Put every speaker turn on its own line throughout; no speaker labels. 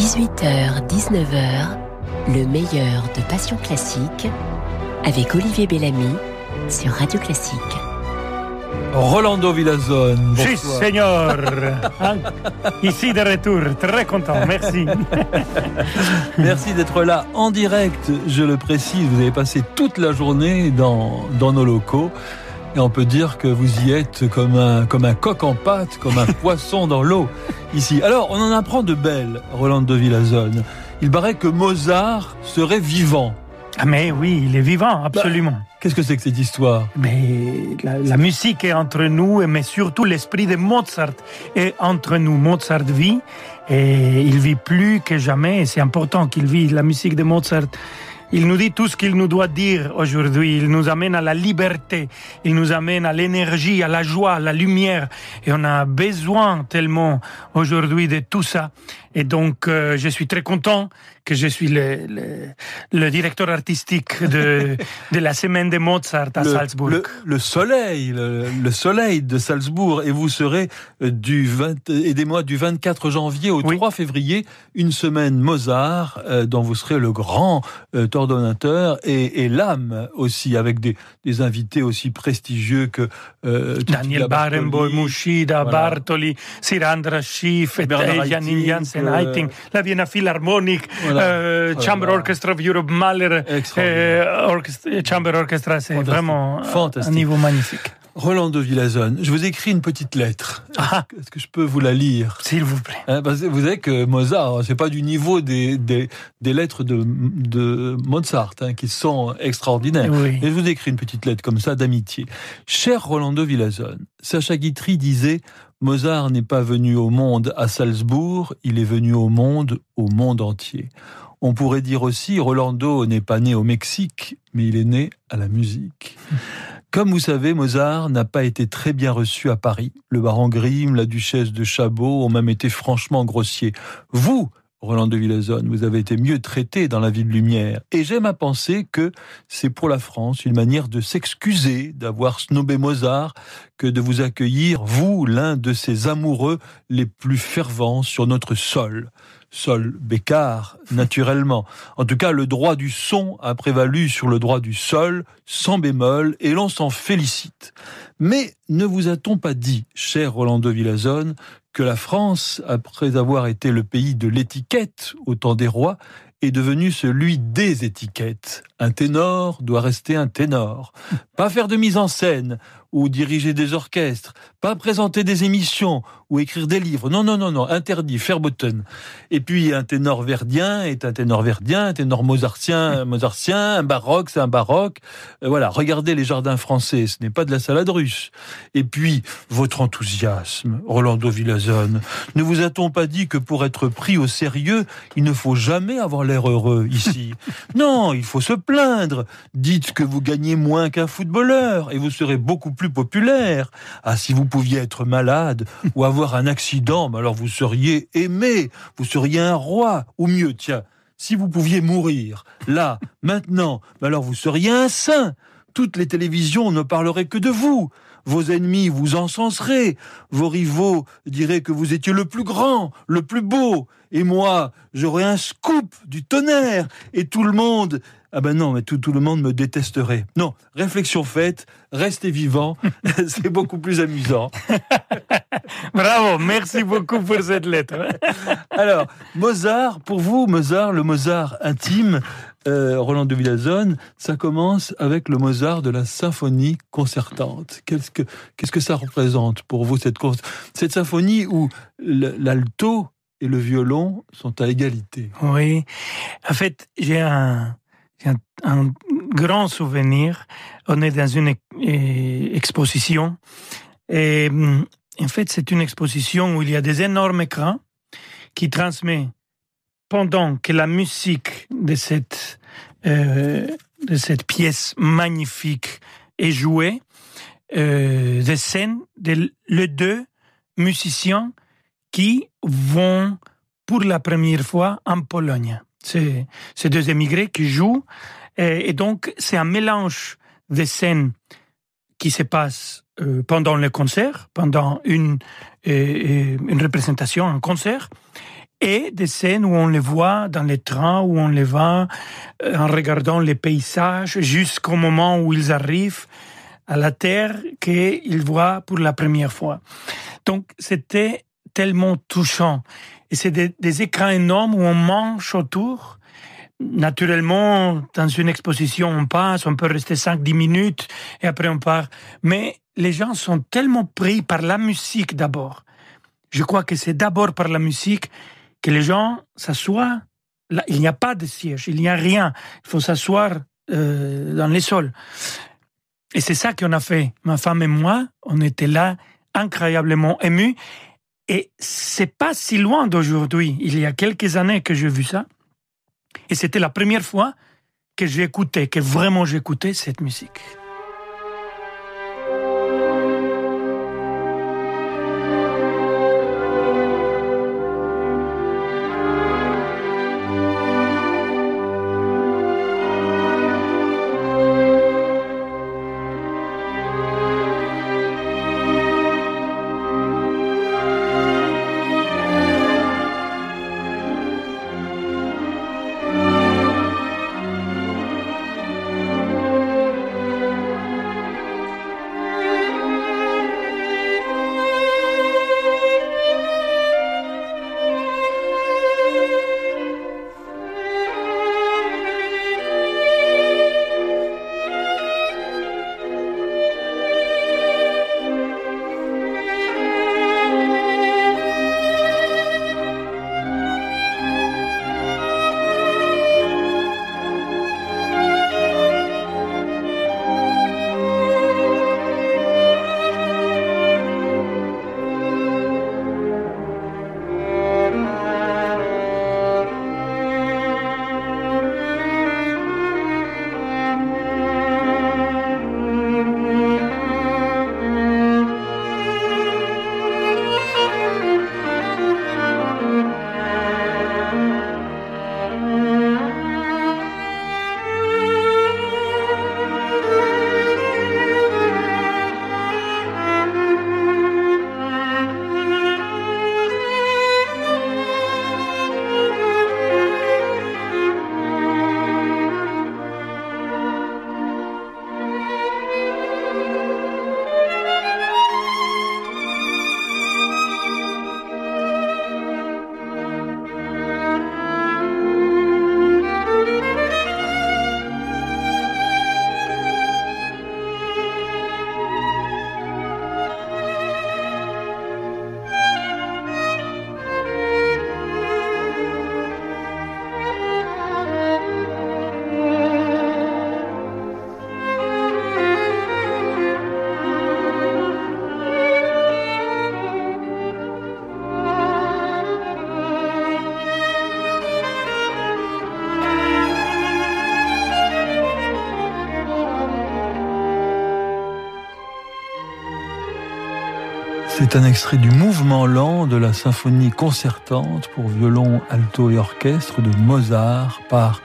18h, 19h, le meilleur de Passion Classique avec Olivier Bellamy sur Radio Classique.
Rolando Villazone.
Si, Seigneur. Hein? Ici de retour, très content, merci.
merci d'être là en direct, je le précise. Vous avez passé toute la journée dans, dans nos locaux. Et on peut dire que vous y êtes comme un, comme un coq en pâte, comme un poisson dans l'eau, ici. Alors, on en apprend de belles, Roland de Villazone. Il paraît que Mozart serait vivant.
Ah mais oui, il est vivant, absolument. Bah,
qu'est-ce que c'est que cette histoire?
Mais la, musique est entre nous, mais surtout l'esprit de Mozart est entre nous. Mozart vit et il vit plus que jamais. C'est important qu'il vive la musique de Mozart il nous dit tout ce qu'il nous doit dire aujourd'hui. Il nous amène à la liberté. Il nous amène à l'énergie, à la joie, à la lumière. Et on a besoin tellement aujourd'hui de tout ça. Et donc, euh, je suis très content que je suis le, le, directeur artistique de, de la semaine de Mozart à Salzbourg.
Le, soleil, le, soleil de Salzbourg. Et vous serez euh, du 20, aidez-moi, du 24 janvier au 3 février, une semaine Mozart, euh, dont vous serez le grand ordonnateur et, l'âme aussi, avec des, des, invités aussi prestigieux que
Daniel Barenboim, Mushida, Bartoli, Sirandra Schiff, et Janine Janssen. Euh, la Vienna Philharmonic, euh, Chamber Orchestra of Europe, Mahler, euh, Chamber Orchestra, c'est vraiment un niveau magnifique.
Roland de Villazone, je vous écris une petite lettre. Ah. Est-ce que je peux vous la lire?
S'il vous plaît.
Hein, vous savez que Mozart, c'est pas du niveau des, des, lettres de, de Mozart, hein, qui sont extraordinaires. Et je vous écris une petite lettre comme ça d'amitié. Cher Roland de Villazone, Sacha Guitry disait Mozart n'est pas venu au monde à Salzbourg, il est venu au monde, au monde entier. On pourrait dire aussi, Rolando n'est pas né au Mexique, mais il est né à la musique. Comme vous savez, Mozart n'a pas été très bien reçu à Paris. Le baron Grimm, la duchesse de Chabot ont même été franchement grossiers. Vous, Roland de Villazone, vous avez été mieux traité dans la ville lumière. Et j'aime à penser que c'est pour la France une manière de s'excuser d'avoir snobé Mozart que de vous accueillir, vous, l'un de ses amoureux les plus fervents sur notre sol. Sol Bécard, naturellement. En tout cas, le droit du son a prévalu sur le droit du sol, sans bémol, et l'on s'en félicite. Mais ne vous a-t-on pas dit, cher Roland de Villazone, que la France, après avoir été le pays de l'étiquette au temps des rois, est devenu celui des étiquettes. Un ténor doit rester un ténor. Pas faire de mise en scène ou diriger des orchestres, pas présenter des émissions ou écrire des livres. Non, non, non, non, interdit, button. Et puis un ténor verdien est un ténor verdien, un ténor mozartien, mozartien, un baroque, c'est un baroque. Euh, voilà, regardez les jardins français, ce n'est pas de la salade russe. Et puis, votre enthousiasme, Rolando Villazone. Ne vous a-t-on pas dit que pour être pris au sérieux, il ne faut jamais avoir l'air heureux ici? Non, il faut se plaindre. Dites que vous gagnez moins qu'un footballeur et vous serez beaucoup plus populaire. Ah, si vous pouviez être malade ou avoir un accident, alors vous seriez aimé, vous seriez un roi, ou mieux, tiens, si vous pouviez mourir, là, maintenant, alors vous seriez un saint. Toutes les télévisions ne parleraient que de vous. Vos ennemis vous encenseraient. Vos rivaux diraient que vous étiez le plus grand, le plus beau. Et moi, j'aurais un scoop du tonnerre. Et tout le monde ah ben non, mais tout, tout le monde me détesterait. Non, réflexion faite, restez vivant, c'est beaucoup plus amusant.
Bravo, merci beaucoup pour cette lettre.
Alors, Mozart, pour vous, Mozart, le Mozart intime, euh, Roland de Villazone, ça commence avec le Mozart de la symphonie concertante. Qu'est-ce que, qu'est-ce que ça représente pour vous, cette, cette symphonie où l'alto et le violon sont à égalité?
Oui, en fait, j'ai un c'est un, grand souvenir. On est dans une exposition. Et en fait, c'est une exposition où il y a des énormes écrans qui transmettent pendant que la musique de cette, euh, de cette pièce magnifique est jouée, euh, des scènes de les deux musiciens qui vont pour la première fois en Pologne. C'est ces deux émigrés qui jouent. Et, donc, c'est un mélange de scènes qui se passent euh, pendant le concert, pendant une, euh, euh, une représentation, un concert, et des scènes où on les voit dans les trains, où on les voit en regardant les paysages jusqu'au moment où ils arrivent à la terre qu'ils voient pour la première fois. Donc c'était tellement touchant. Et c'est des, écrans énormes où on mange autour. Naturellement, dans une exposition, on passe, on peut rester 5-10 minutes et après on part. Mais les gens sont tellement pris par la musique d'abord. Je crois que c'est d'abord par la musique que les gens s'assoient. Il n'y a pas de siège, il n'y a rien. Il faut s'asseoir euh, dans les sols. Et c'est ça qu'on a fait. Ma femme et moi, on était là incroyablement émus. Et c'est pas si loin d'aujourd'hui. Il y a quelques années que j'ai vu ça. Et c'était la première fois que j'ai écouté, que vraiment j'écoutais cette musique.
C'est un extrait du mouvement lent de la symphonie concertante pour violon, alto et orchestre de Mozart par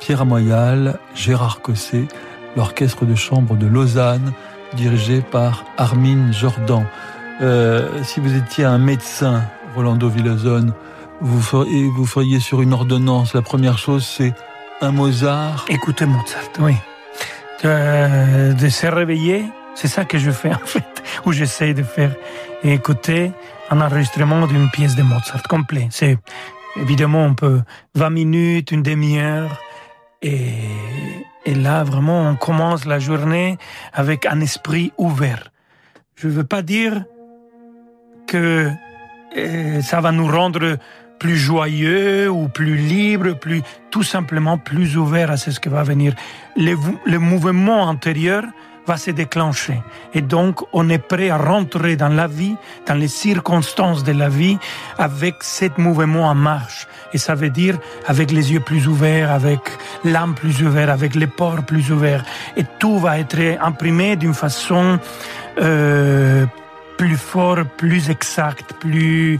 Pierre Amoyal, Gérard Cosset, l'orchestre de chambre de Lausanne, dirigé par Armin Jordan. Euh, si vous étiez un médecin, Rolando Villazone, vous feriez, sur une ordonnance, la première chose c'est un Mozart.
Écoutez Mozart, oui. De, de se réveiller, c'est ça que je fais en fait, ou j'essaie de faire et écouter un enregistrement d'une pièce de Mozart complet. C'est évidemment on peut 20 minutes, une demi-heure et, et là vraiment on commence la journée avec un esprit ouvert. Je ne veux pas dire que euh, ça va nous rendre plus joyeux ou plus libre, plus tout simplement plus ouvert à ce qui va venir. Le, le mouvement antérieur va se déclencher. Et donc, on est prêt à rentrer dans la vie, dans les circonstances de la vie, avec ce mouvement en marche. Et ça veut dire avec les yeux plus ouverts, avec l'âme plus ouverte, avec les pores plus ouverts. Et tout va être imprimé d'une façon euh, plus fort, plus exact, plus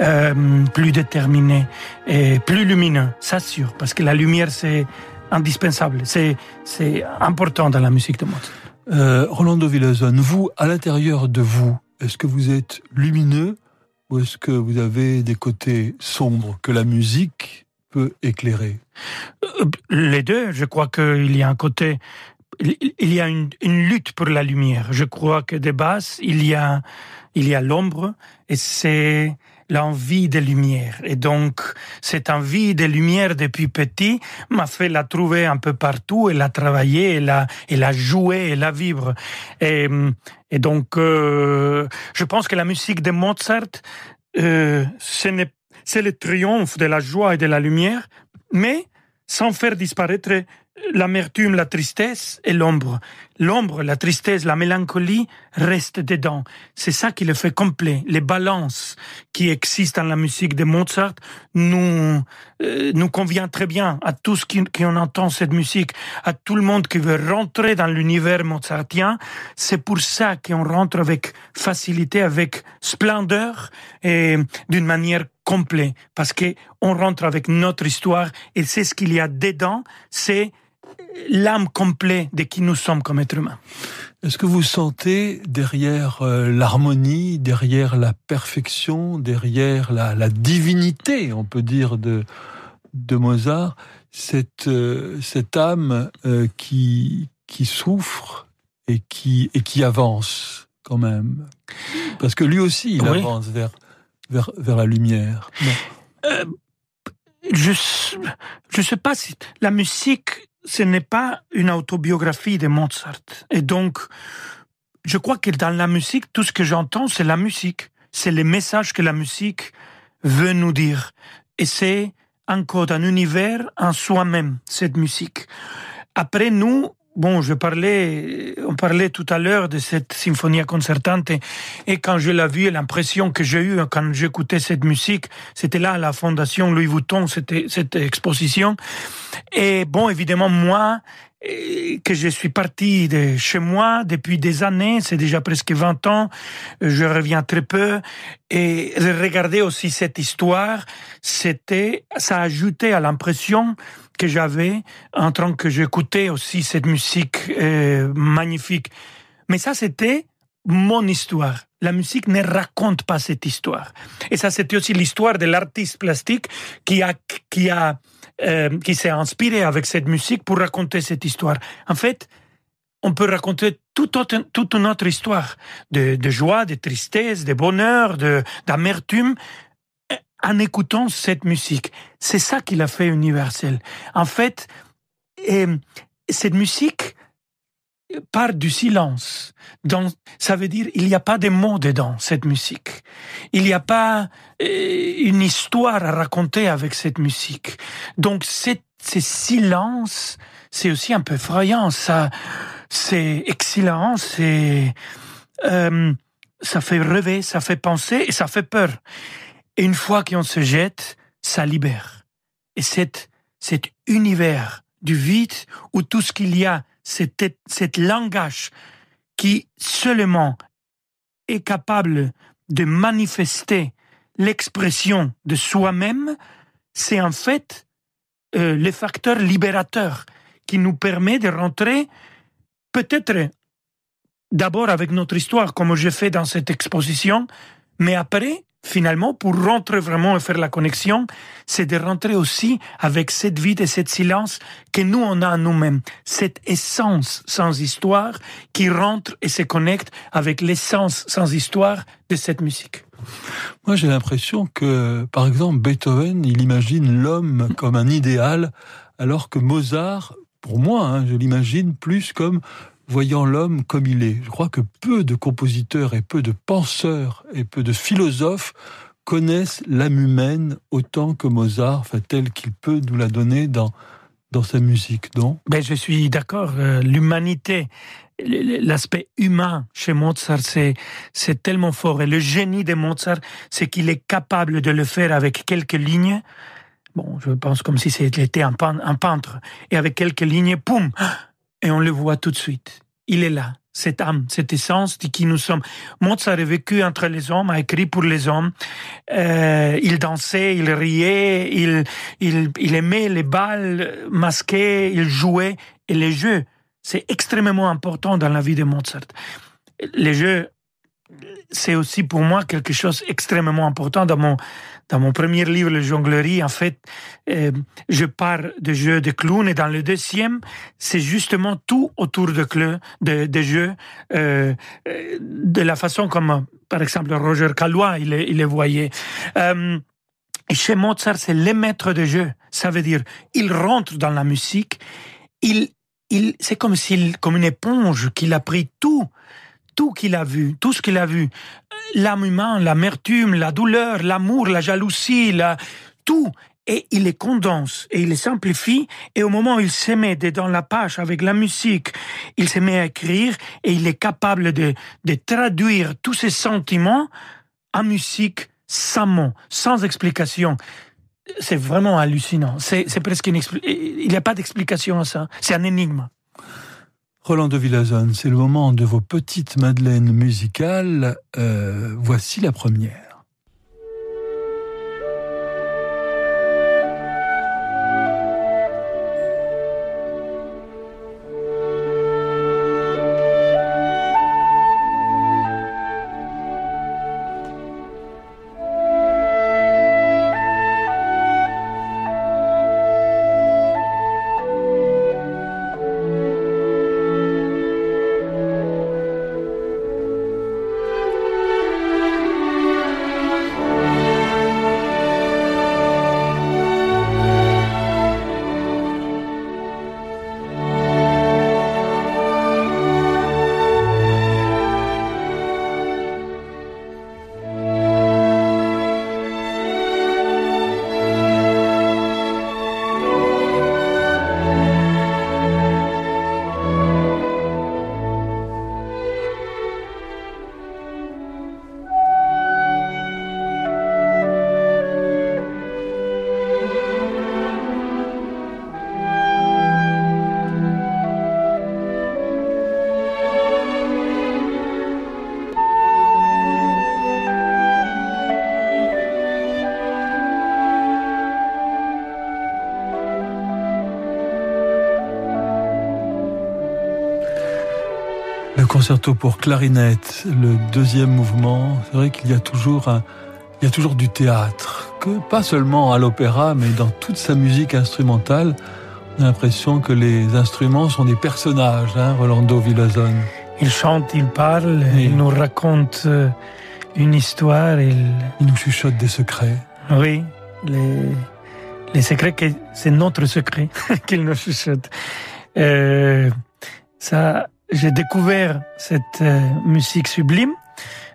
euh, plus déterminé et plus lumineux, ça sûr, parce que la lumière c'est indispensable, c'est c'est important dans la musique de Mozart.
Euh, Rolando Villazone, vous, à l'intérieur de vous, est-ce que vous êtes lumineux ou est-ce que vous avez des côtés sombres que la musique peut éclairer?
Euh, Les deux, je crois qu'il y a un côté il y a une, lutte pour la lumière. Je crois que de base, il y a, il y a l'ombre et c'est l'envie de lumière. Et donc, cette envie de lumière depuis petit m'a fait la trouver un peu partout et la travailler et la, et la jouer et la vivre. Et, et donc, euh, je pense que la musique de Mozart, euh, c'est le triomphe de la joie et de la lumière, mais sans faire disparaître l'amertume, la tristesse et l'ombre. L'ombre, la tristesse, la mélancolie restent dedans. C'est ça qui le fait complet. Les balances qui existent dans la musique de Mozart nous euh, nous convient très bien à tous qui, qui on entend cette musique, à tout le monde qui veut rentrer dans l'univers mozartien. C'est pour ça qu'on rentre avec facilité, avec splendeur et d'une manière complète, parce que on rentre avec notre histoire et c'est ce qu'il y a dedans. C'est l'âme complète de qui nous sommes comme êtres humains.
Est-ce que vous sentez derrière euh, l'harmonie, derrière la perfection, derrière la, divinité, on peut dire, de, de Mozart, cette, euh, cette âme euh, qui, qui souffre et qui, et qui avance quand même? Parce que lui aussi, il avance vers, vers, vers la lumière.
je ne sais pas si la musique ce n'est pas une autobiographie de Mozart. Et donc, je crois que dans la musique, tout ce que j'entends, c'est la musique. C'est les messages que la musique veut nous dire. Et c'est encore un univers en soi-même, cette musique. Après, nous, Bon, je parlais, on parlait tout à l'heure de cette symphonie concertante et quand je l'ai vue, l'impression que j'ai eue quand j'écoutais cette musique, c'était là la Fondation Louis Vuitton, c'était cette exposition. Et bon, évidemment, moi, que je suis parti de chez moi depuis des années, c'est déjà presque 20 ans, je reviens très peu, et regarder aussi cette histoire, c'était, ça ajoutait à l'impression que j'avais en tant que j'écoutais aussi cette musique euh, magnifique. Mais ça, c'était mon histoire. La musique ne raconte pas cette histoire. Et ça, c'était aussi l'histoire de l'artiste plastique qui a, qui a, euh, qui s'est inspiré avec cette musique pour raconter cette histoire. En fait, on peut raconter toute, autre, toute notre histoire de, de, joie, de tristesse, de bonheur, de d'amertume, en écoutant cette musique. C'est ça qui l'a fait universel. En fait, et cette musique part du silence. Donc, ça veut dire il n'y a pas de mots dedans, cette musique. Il n'y a pas euh, une histoire à raconter avec cette musique. Donc, ce silence, c'est aussi un peu effrayant. Ça, c'est excellent, c'est euh, ça fait rêver, ça fait penser et ça fait peur. Et une fois qu'on se jette, ça libère. Et cet, cet univers du vide où tout ce qu'il y a, c'est cet langage qui seulement est capable de manifester l'expression de soi-même, c'est en fait euh, le facteur libérateur qui nous permet de rentrer peut-être d'abord avec notre histoire, comme je fais dans cette exposition, mais après finalement, pour rentrer vraiment et faire la connexion, c'est de rentrer aussi avec cette vide et cette silence que nous, on a en nous-mêmes. Cette essence sans histoire qui rentre et se connecte avec l'essence sans histoire de cette musique.
Moi, j'ai l'impression que, par exemple, Beethoven, il imagine l'homme comme un idéal, alors que Mozart, pour moi, hein, je l'imagine plus comme voyant l'homme comme il est. Je crois que peu de compositeurs et peu de penseurs et peu de philosophes connaissent l'âme humaine autant que Mozart, enfin, tel qu'il peut nous la donner dans, dans sa musique, non?
Ben, Je suis d'accord. Euh, l'humanité, l'aspect humain chez Mozart, c'est, tellement fort. Et le génie de Mozart, c'est qu'il est capable de le faire avec quelques lignes. Bon, je pense comme si c'était un peintre. Et avec quelques lignes, poum et on le voit tout de suite. Il est là, cette âme, cette essence de qui nous sommes. Mozart a vécu entre les hommes, a écrit pour les hommes. Euh, il dansait, il riait, il, il, il aimait les balles masquées, il jouait. Et les jeux, c'est extrêmement important dans la vie de Mozart. Les jeux c'est aussi pour moi quelque chose extrêmement important. Dans mon dans mon premier livre le jonglerie en fait euh, je pars de jeux de clown et dans le deuxième c'est justement tout autour de de, de jeux euh, de la façon comme par exemple Roger Calois il, les voyait. Euh, chez Mozart c'est le maître de jeu. Ça veut dire il rentre dans la musique il il c'est comme comme une éponge qu'il a pris tout tout qu'il a vu, tout ce qu'il a vu, l'âme humaine, l'amertume, la douleur, l'amour, la jalousie, tout, et il les condense et il les simplifie et au moment où il se met dans la page avec la musique, il se met à écrire et il est capable de, de traduire tous ses sentiments en musique sans mots, sans explication. C'est vraiment hallucinant. C'est presque il n'y a pas d'explication à ça. C'est un énigme.
Roland de Villazone, c'est le moment de vos petites madeleines musicales. Euh, voici la première. Concerto pour clarinette, le deuxième mouvement, c'est vrai qu'il y a toujours un, il y a toujours du théâtre, que pas seulement à l'opéra, mais dans toute sa musique instrumentale, on a l'impression que les instruments sont des personnages, hein, Rolando Villazone.
Il chante, il parle, il nous raconte euh, une histoire. Il...
il nous chuchote des secrets.
Oui, les, les secrets, que c'est notre secret qu'il nous chuchote. Euh, ça, j'ai découvert cette euh, musique sublime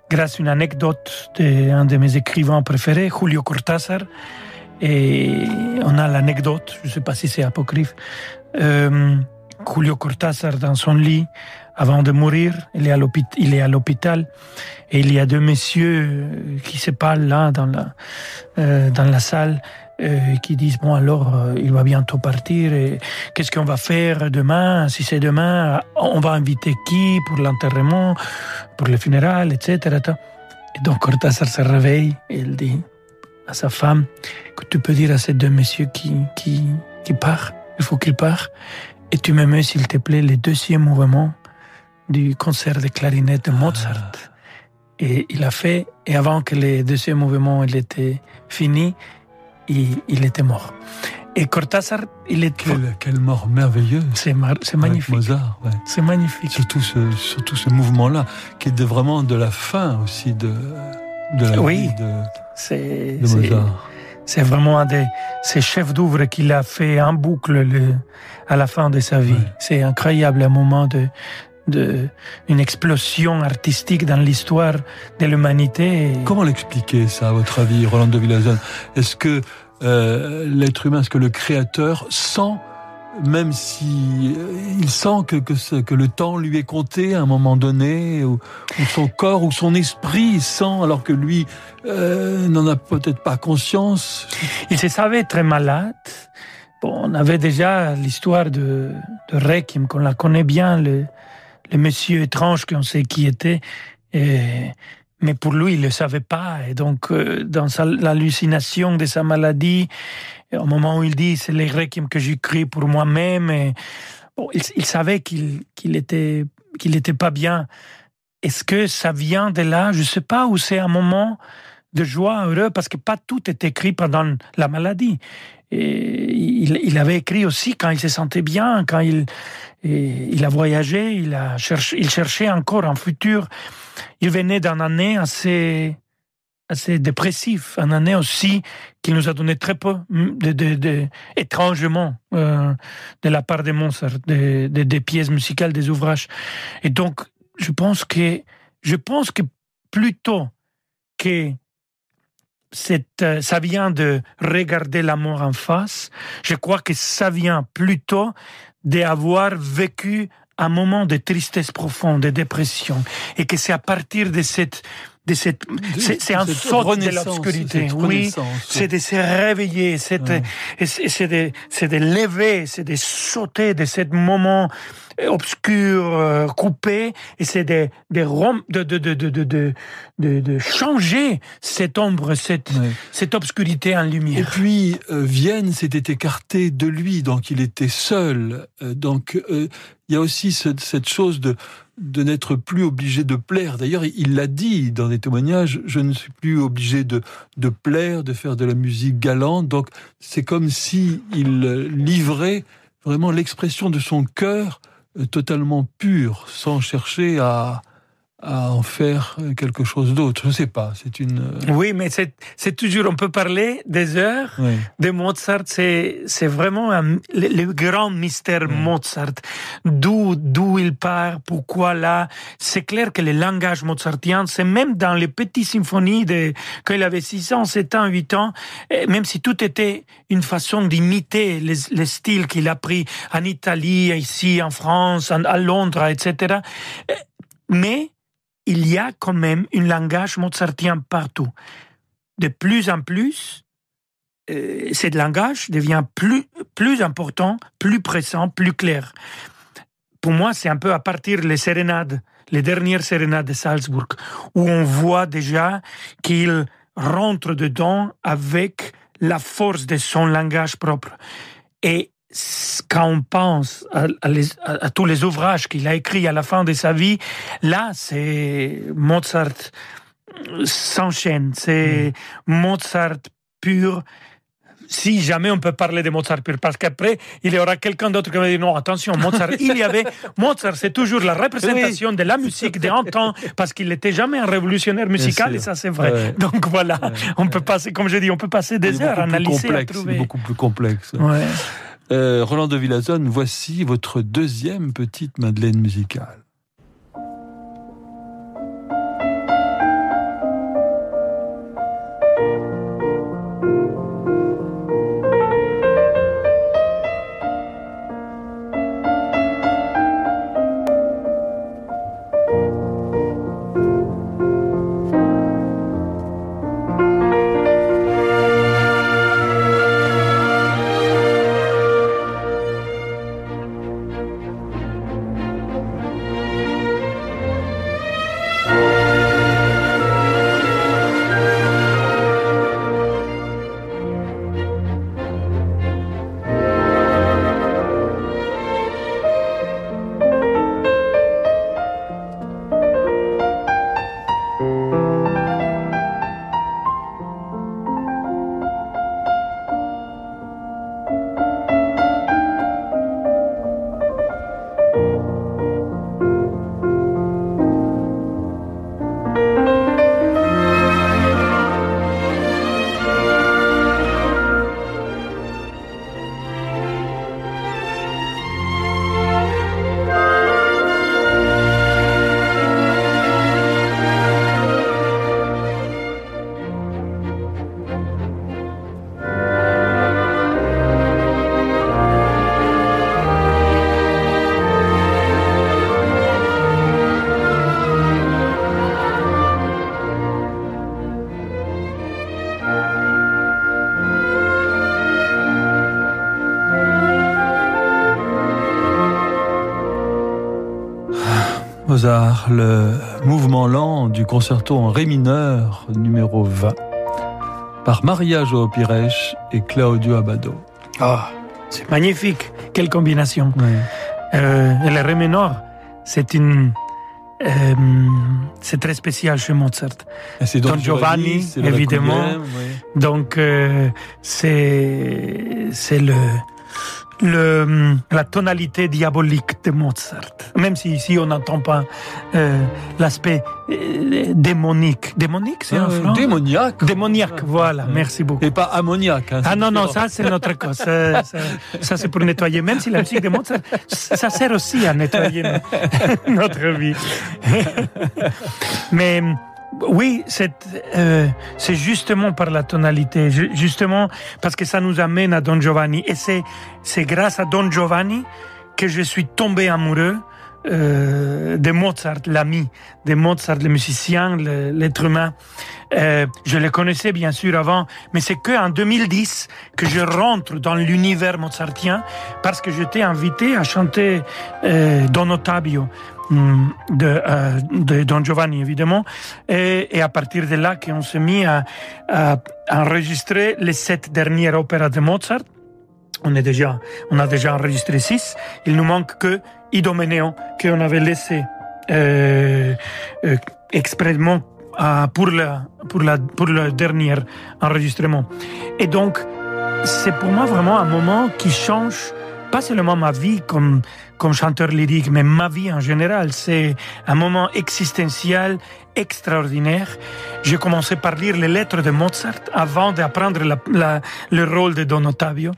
grâce à une anecdote d'un de, mes écrivains préférés, Julio Cortázar. Et on a l'anecdote, je ne sais pas si c'est apocryphe, euh, Julio Cortázar dans son lit, avant de mourir, il est à l'hôpital et il y a deux messieurs qui se parlent là dans la, euh, dans la salle qui disent bon alors euh, il va bientôt partir et qu'est-ce qu'on va faire demain? Si c'est demain on va inviter qui pour l'enterrement pour le funérailles etc et donc Cortázar se réveille et il dit à sa femme que tu peux dire à ces deux messieurs qui qui qui part il faut qu'il part et tu me mets s'il te plaît le deuxième mouvement du concert de clarinette de Mozart. Ah. et il a fait et avant que le deuxième mouvement il était fini il, était mort. Et Cortázar, il est...
Quelle, quelle mort merveilleuse
C'est magnifique.
Mozart, ouais.
C'est magnifique.
Surtout ce, surtout ce mouvement-là, qui est vraiment de la fin aussi de, de la
oui,
vie
de, de Mozart. C'est vraiment un des ces chefs d'œuvre qu'il a fait en boucle le, à la fin de sa vie. C'est incroyable, un moment de, de, une explosion artistique dans l'histoire de l'humanité.
Comment l'expliquer ça, à votre avis, Roland de Villazone Est-ce que euh, l'être humain, est-ce que le créateur sent même si euh, il sent que, que, que, le temps lui est compté à un moment donné, ou, son corps ou son esprit sent, alors que lui euh, n'en a peut-être pas conscience?
Il se savait très malade. Bon, on avait déjà l'histoire de, de Requiem, qu'on la connaît bien, le, le monsieur étrange qu'on sait qui était. Mais pour lui, il ne le savait pas. Et donc, euh, dans l'hallucination de sa maladie, au moment où il dit c'est les requiem que j'écris pour moi-même, bon, il, il, savait qu'il était qu'il n'était pas bien. est-ce que ça vient de là? Je sais pas, ou c'est un moment de joie heureux, parce que pas tout est écrit pendant la maladie. Et il, avait écrit aussi quand il se sentait bien, quand il, il a voyagé, il, il cherchait encore un futur. Il venait d'une année assez, assez dépressif, une année aussi qui nous a donné très peu de, de, de étrangement euh, de la part de Mozart, des pièces musicales, des ouvrages. Et donc, je pense que, je pense que plutôt que ça vient de regarder la mort en face. Je crois que ça vient plutôt d'avoir vécu un moment de tristesse profonde, de dépression, et que c'est à partir de cette de cette, c'est un saut de l'obscurité. Oui, c'est de se réveiller, c'est de, c'est de, c'est de lever, c'est de sauter de ce moment obscur, euh, coupé, et c'est de, de, de, de, de, de, de, changer cette ombre, cette, cette obscurité en lumière.
Et puis, euh, Vienne s'était écarté de lui, donc il était seul. Euh, donc, il y a aussi cette chose de, de n'être plus obligé de plaire. D'ailleurs, il l'a dit dans des témoignages, je ne suis plus obligé de, de plaire, de faire de la musique galante. Donc, c'est comme si il livrait vraiment l'expression de son cœur euh, totalement pur, sans chercher à, à en faire quelque chose d'autre. Je ne sais pas, c'est une...
Euh, oui, mais c'est toujours, on peut parler des heures de Mozart, c'est vraiment le, grand mystère Mozart. D'où d'où il part, pourquoi là. C'est clair que le langage mozartien, c'est même dans les petites symphonies de, quand il avait 6 ans, 7 ans, 8 ans, même si tout était une façon d'imiter les, les styles qu'il a pris en Italie, ici, en France, à Londres, etc. Mais il y a quand même un langage mozartien partout. De plus en plus, euh, ce langage devient plus, plus important, plus présent, plus clair. Pour moi, c'est un peu à partir des sérénades, les dernières sérénades de Salzbourg, où on voit déjà qu'il rentre dedans avec la force de son langage propre. Et quand on pense à, tous les ouvrages qu'il a écrits à la fin de sa vie, là, c'est Mozart s'enchaîne, c'est mm. Mozart pur. Si jamais on peut parler de Mozart pur, parce qu'après, il y aura quelqu'un d'autre qui va dire non, attention, Mozart, il y avait, Mozart, c'est toujours la représentation de la musique d'un temps, parce qu'il n'était jamais un révolutionnaire musical, et ça, c'est vrai. Donc voilà, on peut passer, comme je dis, on peut passer des heures à analyser,
à trouver. beaucoup plus complexe. Euh, Roland de Villazone, voici votre deuxième petite Madeleine musicale. Le mouvement lent du concerto en ré mineur numéro 20 par Maria Joao Pires et Claudio Abado.
Ah, c'est magnifique, quelle combinaison. Euh, le ré mineur, c'est une euh, c'est très spécial chez Mozart.
C'est Don, Giovanni,
évidemment. Donc euh, c'est c'est le le, la tonalité diabolique de Mozart. Même si ici on n'entend pas euh, l'aspect euh, démonique. Démonique, c'est un franc?
Démoniaque.
Démoniaque, voilà, merci beaucoup.
Et pas ammoniaque. Hein,
ah non, non, ça c'est notre cause. Ça, ça, c'est pour nettoyer. Même si la musique de Mozart, ça sert aussi à nettoyer notre vie. Mais oui, euh, c'est justement par la tonalité, justement parce que ça nous amène à Don Giovanni. Et c'est c'est grâce à Don Giovanni que je suis tombé amoureux euh, de Mozart, l'ami de Mozart, le musicien, l'être humain. Euh, je le connaissais bien sûr avant, mais c'est que en 2010 que je rentre dans l'univers mozartien parce que j'étais invité à chanter euh, Don Ottavio de, euh, de, Don Giovanni, évidemment. Et, et, à partir de là, qu'on s'est mis à, à, enregistrer les sept dernières opéras de Mozart. On, est déjà, on a déjà enregistré six. Il nous manque que Idomeneo, qu'on avait laissé euh, euh, expressément pour, la, pour, la, pour le dernier enregistrement. Et donc, c'est pour moi vraiment un moment qui change pas seulement ma vie comme, comme chanteur lyrique, mais ma vie en général. C'est un moment existentiel extraordinaire. J'ai commencé par lire les lettres de Mozart avant d'apprendre le rôle de Don Ottavio.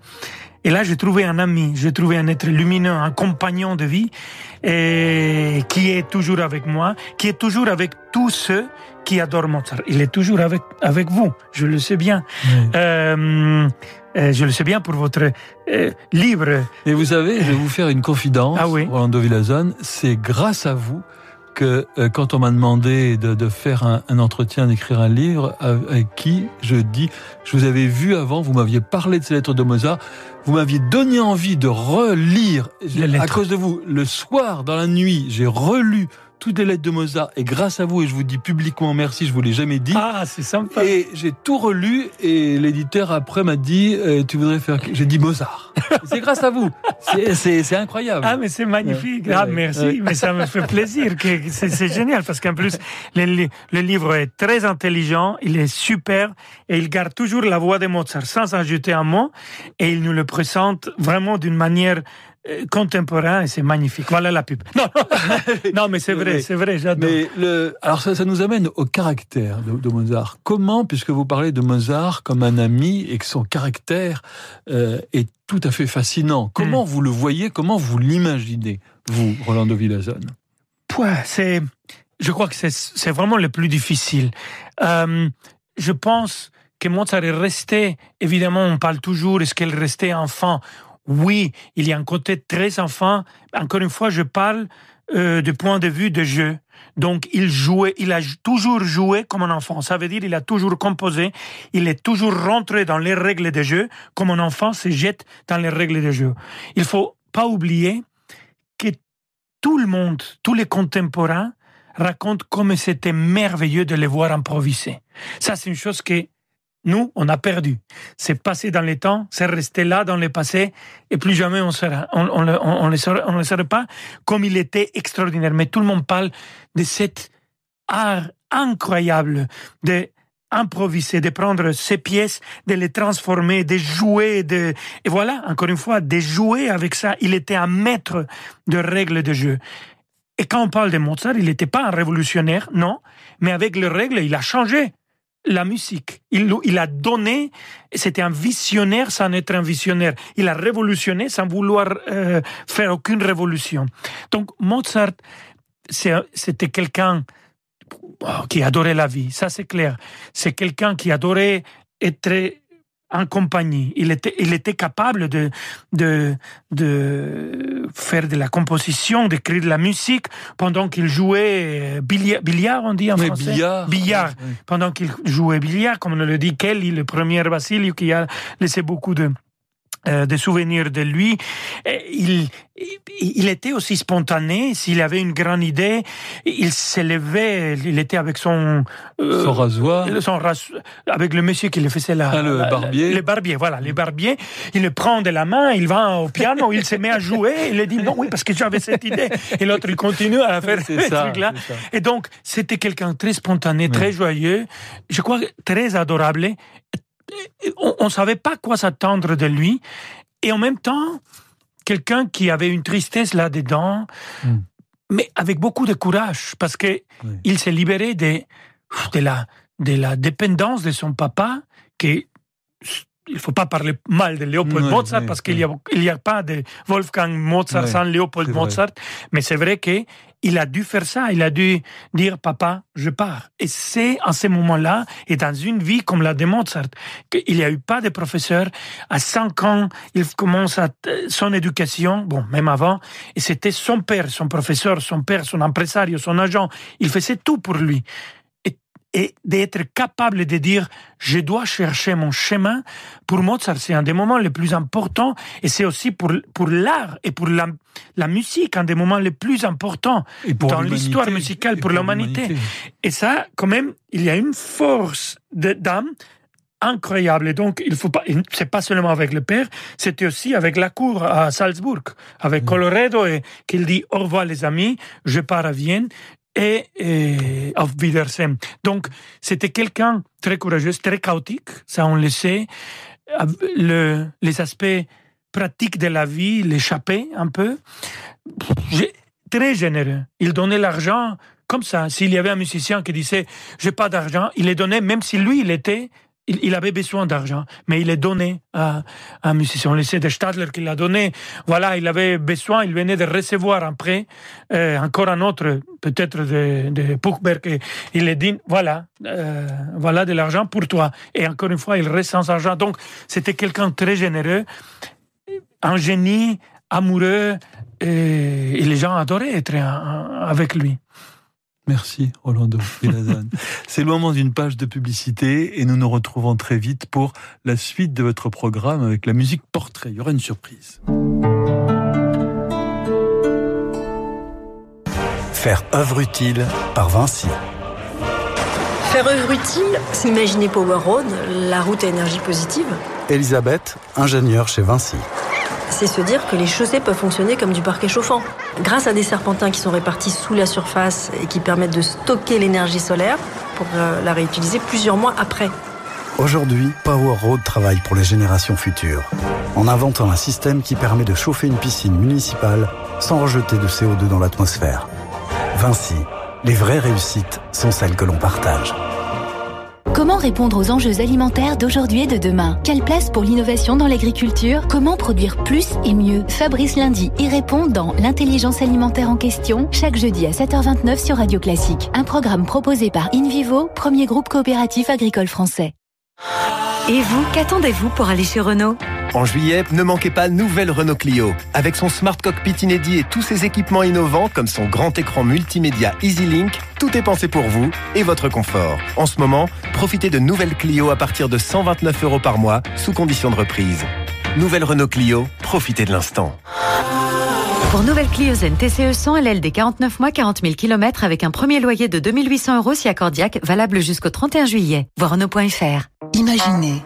Et là, j'ai trouvé un ami, j'ai trouvé un être lumineux, un compagnon de vie, et qui est toujours avec moi, qui est toujours avec tous ceux qui adorent Mozart. Il est toujours avec, avec vous, je le sais bien. Euh, euh, je le sais bien pour votre euh, livre.
Et vous savez, je vais vous faire une confidence, ah oui. Rolando Villazone, c'est grâce à vous que euh, quand on m'a demandé de, de faire un, un entretien, d'écrire un livre, avec qui je dis, je vous avais vu avant, vous m'aviez parlé de ces lettres de Mozart, vous m'aviez donné envie de relire, à cause de vous, le soir, dans la nuit, j'ai relu toutes les lettres de Mozart et grâce à vous et je vous dis publiquement merci, je vous l'ai jamais dit.
Ah, c'est sympa.
Et j'ai tout relu et l'éditeur après m'a dit euh, tu voudrais faire j'ai dit Mozart. c'est grâce à vous. C'est incroyable.
Ah mais c'est magnifique. ah merci, mais ça me fait plaisir c'est génial parce qu'en plus le, le, livre est très intelligent, il est super et il garde toujours la voix de Mozart sans ajouter un mot et il nous le présente vraiment d'une manière contemporain et c'est magnifique. Voilà la pub. Non, non mais c'est vrai, c'est vrai, j'adore.
Mais le, alors ça, ça, nous amène au caractère de, Mozart. Comment, puisque vous parlez de Mozart comme un ami et que son caractère euh, est tout à fait fascinant, comment hmm. vous le voyez, comment vous l'imaginez, vous, Rolando Villazone?
C'est, je crois que c'est vraiment le plus difficile. Euh, je pense que Mozart est resté, évidemment, on parle toujours, est-ce qu'elle restait enfant? Oui, il y a un côté très enfant. Encore une fois, je parle euh, du point de vue de jeu. Donc, il jouait, il a toujours joué comme un enfant. Ça veut dire, il a toujours composé, il est toujours rentré dans les règles de jeu, comme un enfant se jette dans les règles de jeu. Il faut pas oublier que tout le monde, tous les contemporains racontent comme c'était merveilleux de les voir improviser. Ça, c'est une chose que nous, on a perdu. C'est passé dans les temps, c'est resté là dans le passé, et plus jamais on sera. On, on, on, ne sera, pas comme il était extraordinaire. Mais tout le monde parle de cet art incroyable de improviser, de prendre ces pièces, de les transformer, de jouer, de, et voilà, encore une fois, de jouer avec ça. Il était un maître de règles de jeu. Et quand on parle de Mozart, il n'était pas un révolutionnaire, non, mais avec les règles, il a changé la musique. Il, il a donné, c'était un visionnaire sans être un visionnaire. Il a révolutionné sans vouloir euh, faire aucune révolution. Donc Mozart, c'était quelqu'un qui adorait la vie, ça c'est clair. C'est quelqu'un qui adorait être en compagnie. Il était, il était capable de, de, de faire de la composition, d'écrire de la musique pendant qu'il jouait euh, billard, billard, on dit en français.
Billard.
Billard. Pendant qu'il jouait billard, comme le dit Kelly, le premier Basilio, qui a laissé beaucoup de, euh, des souvenirs de lui. Il, il était aussi spontané. S'il avait une grande idée, il s'élevait. Il était avec son
euh, son rasoir,
son avec le monsieur qui le faisait là,
ah, le barbier,
le barbier. Voilà, les barbiers. Il le prend de la main, il va au piano, il se met à jouer. Il dit non, oui, parce que j'avais cette idée. Et l'autre il continue à faire ce truc-là. Et donc c'était quelqu'un très spontané, très joyeux. Je crois très adorable on ne savait pas quoi s'attendre de lui. Et en même temps, quelqu'un qui avait une tristesse là-dedans, hmm. mais avec beaucoup de courage, parce que il s'est libéré de, de, la, de la dépendance de son papa, qui il faut pas parler mal de Léopold Mozart parce qu'il n'y a, il y a pas de Wolfgang Mozart sans Léopold Mozart, mais c'est vrai que il a dû faire ça, il a dû dire papa, je pars. Et c'est en ce moment-là, et dans une vie comme la de Mozart, qu'il n'y a eu pas de professeur. À 5 ans, il commence à, son éducation, bon, même avant, et c'était son père, son professeur, son père, son impresario, son agent. Il faisait tout pour lui et d'être capable de dire je dois chercher mon chemin. Pour Mozart, c'est un des moments les plus importants et c'est aussi pour, pour l'art et pour la, la musique un des moments les plus importants dans l'histoire musicale pour, l'humanité. Et ça, quand même, il y a une force d'âme incroyable. Et donc, il faut pas, c'est pas seulement avec le père, c'était aussi avec la cour à Salzbourg, avec mm. Colorado et qu'il dit au revoir les amis, je pars à Vienne, et, et auf Wiedersehen. Donc, c'était quelqu'un très courageux, très chaotique, ça on le sait. Le, les aspects pratiques de la vie l'échappaient un peu. Très généreux. Il donnait l'argent comme ça. S'il y avait un musicien qui disait j'ai pas d'argent, il les donnait même si lui il était il, avait besoin d'argent, mais il est donné à, un musicien. Le de Stadler qui l'a donné. Voilà, il avait besoin, il venait de recevoir un prêt, euh, encore un autre, peut-être de, de Puchberg. il a dit, voilà, euh, voilà de l'argent pour toi. Et encore une fois, il reste sans argent. Donc, c'était quelqu'un très généreux, un génie, amoureux, et, et les gens adoraient être avec lui.
Merci Rolando C'est le moment d'une page de publicité et nous nous retrouvons très vite pour la suite de votre programme avec la musique portrait. Il y aura une surprise.
Faire œuvre utile par Vinci.
Faire œuvre utile, c'est imaginer Power Road, la route à énergie positive.
Elisabeth, ingénieure chez Vinci
c'est se dire que les chaussées peuvent fonctionner comme du parquet chauffant. Grâce à des serpentins qui sont répartis sous la surface et qui permettent de stocker l'énergie solaire pour euh, la réutiliser plusieurs mois après.
Aujourd'hui, Power Road travaille pour les générations futures, en inventant un système qui permet de chauffer une piscine municipale sans rejeter de CO2 dans l'atmosphère. Vinci, les vraies réussites sont celles que l'on partage.
Comment répondre aux enjeux alimentaires d'aujourd'hui et de demain? Quelle place pour l'innovation dans l'agriculture? Comment produire plus et mieux? Fabrice Lundi y répond dans L'intelligence alimentaire en question, chaque jeudi à 7h29 sur Radio Classique. Un programme proposé par InVivo, premier groupe coopératif agricole français.
Et vous, qu'attendez-vous pour aller chez Renault?
En juillet, ne manquez pas nouvelle Renault Clio. Avec son smart cockpit inédit et tous ses équipements innovants comme son grand écran multimédia EasyLink, tout est pensé pour vous et votre confort. En ce moment, profitez de nouvelles Clio à partir de 129 euros par mois, sous condition de reprise. Nouvelle Renault Clio, profitez de l'instant.
Pour nouvelle Clio Zen TCE 100 LLD 49 mois 40 000 km avec un premier loyer de 2800 euros si accordiaque, valable jusqu'au 31 juillet. Voir Renault.fr.
Imaginez,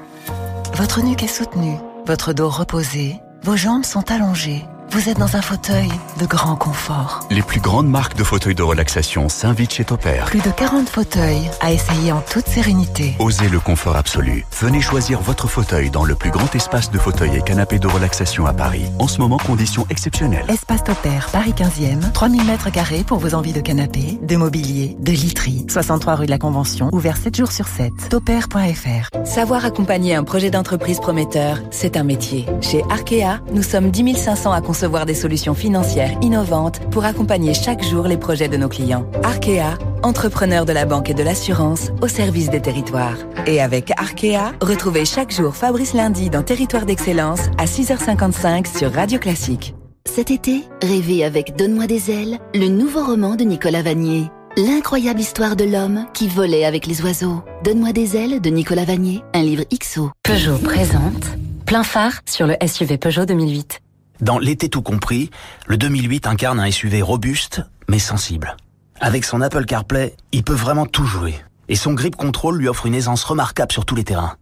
votre nuque est soutenue votre dos reposé, vos jambes sont allongées. Vous êtes dans un fauteuil de grand confort.
Les plus grandes marques de fauteuils de relaxation s'invitent chez Topair.
Plus de 40 fauteuils à essayer en toute sérénité.
Osez le confort absolu. Venez choisir votre fauteuil dans le plus grand espace de fauteuils et canapés de relaxation à Paris. En ce moment, conditions exceptionnelles.
Espace Topair, Paris 15e, 3000 mètres carrés pour vos envies de canapé, de mobilier, de literie. 63 rue de la Convention, ouvert 7 jours sur 7. Topair.fr.
Savoir accompagner un projet d'entreprise prometteur, c'est un métier. Chez Arkea, nous sommes 10 500 à concevoir des solutions financières innovantes pour accompagner chaque jour les projets de nos clients. Arkea, entrepreneur de la banque et de l'assurance au service des territoires. Et avec Arkea, retrouvez chaque jour Fabrice Lundi dans Territoire d'Excellence à 6h55 sur Radio Classique.
Cet été, rêvez avec Donne-moi des ailes, le nouveau roman de Nicolas Vanier. L'incroyable histoire de l'homme qui volait avec les oiseaux. Donne-moi des ailes de Nicolas Vanier, un livre XO.
Peugeot présente
Plein phare sur le SUV Peugeot 2008.
Dans l'été tout compris, le 2008 incarne un SUV robuste mais sensible. Avec son Apple CarPlay, il peut vraiment tout jouer. Et son grip control lui offre une aisance remarquable sur tous les terrains.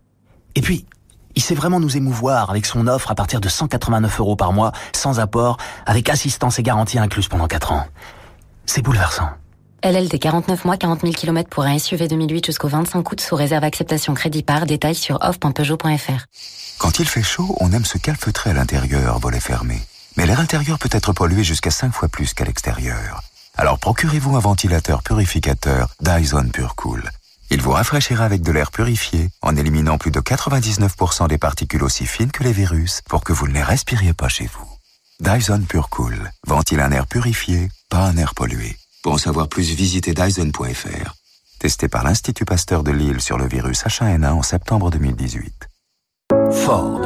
Et puis, il sait vraiment nous émouvoir avec son offre à partir de 189 euros par mois, sans apport, avec assistance et garantie incluse pendant 4 ans. C'est bouleversant.
LLD 49 mois, 40 000 km pour un SUV 2008 jusqu'au 25 août sous réserve acceptation crédit par détail sur off.peugeot.fr.
Quand il fait chaud, on aime se calfeutrer à l'intérieur, volet fermé. Mais l'air intérieur peut être pollué jusqu'à 5 fois plus qu'à l'extérieur. Alors procurez-vous un ventilateur purificateur Dyson PureCool. Il vous rafraîchira avec de l'air purifié en éliminant plus de 99% des particules aussi fines que les virus pour que vous ne les respiriez pas chez vous. Dyson PureCool ventile un air purifié, pas un air pollué. Pour en savoir plus, visitez Dyson.fr. Testé par l'Institut Pasteur de Lille sur le virus H1N1 en septembre 2018.
Ford.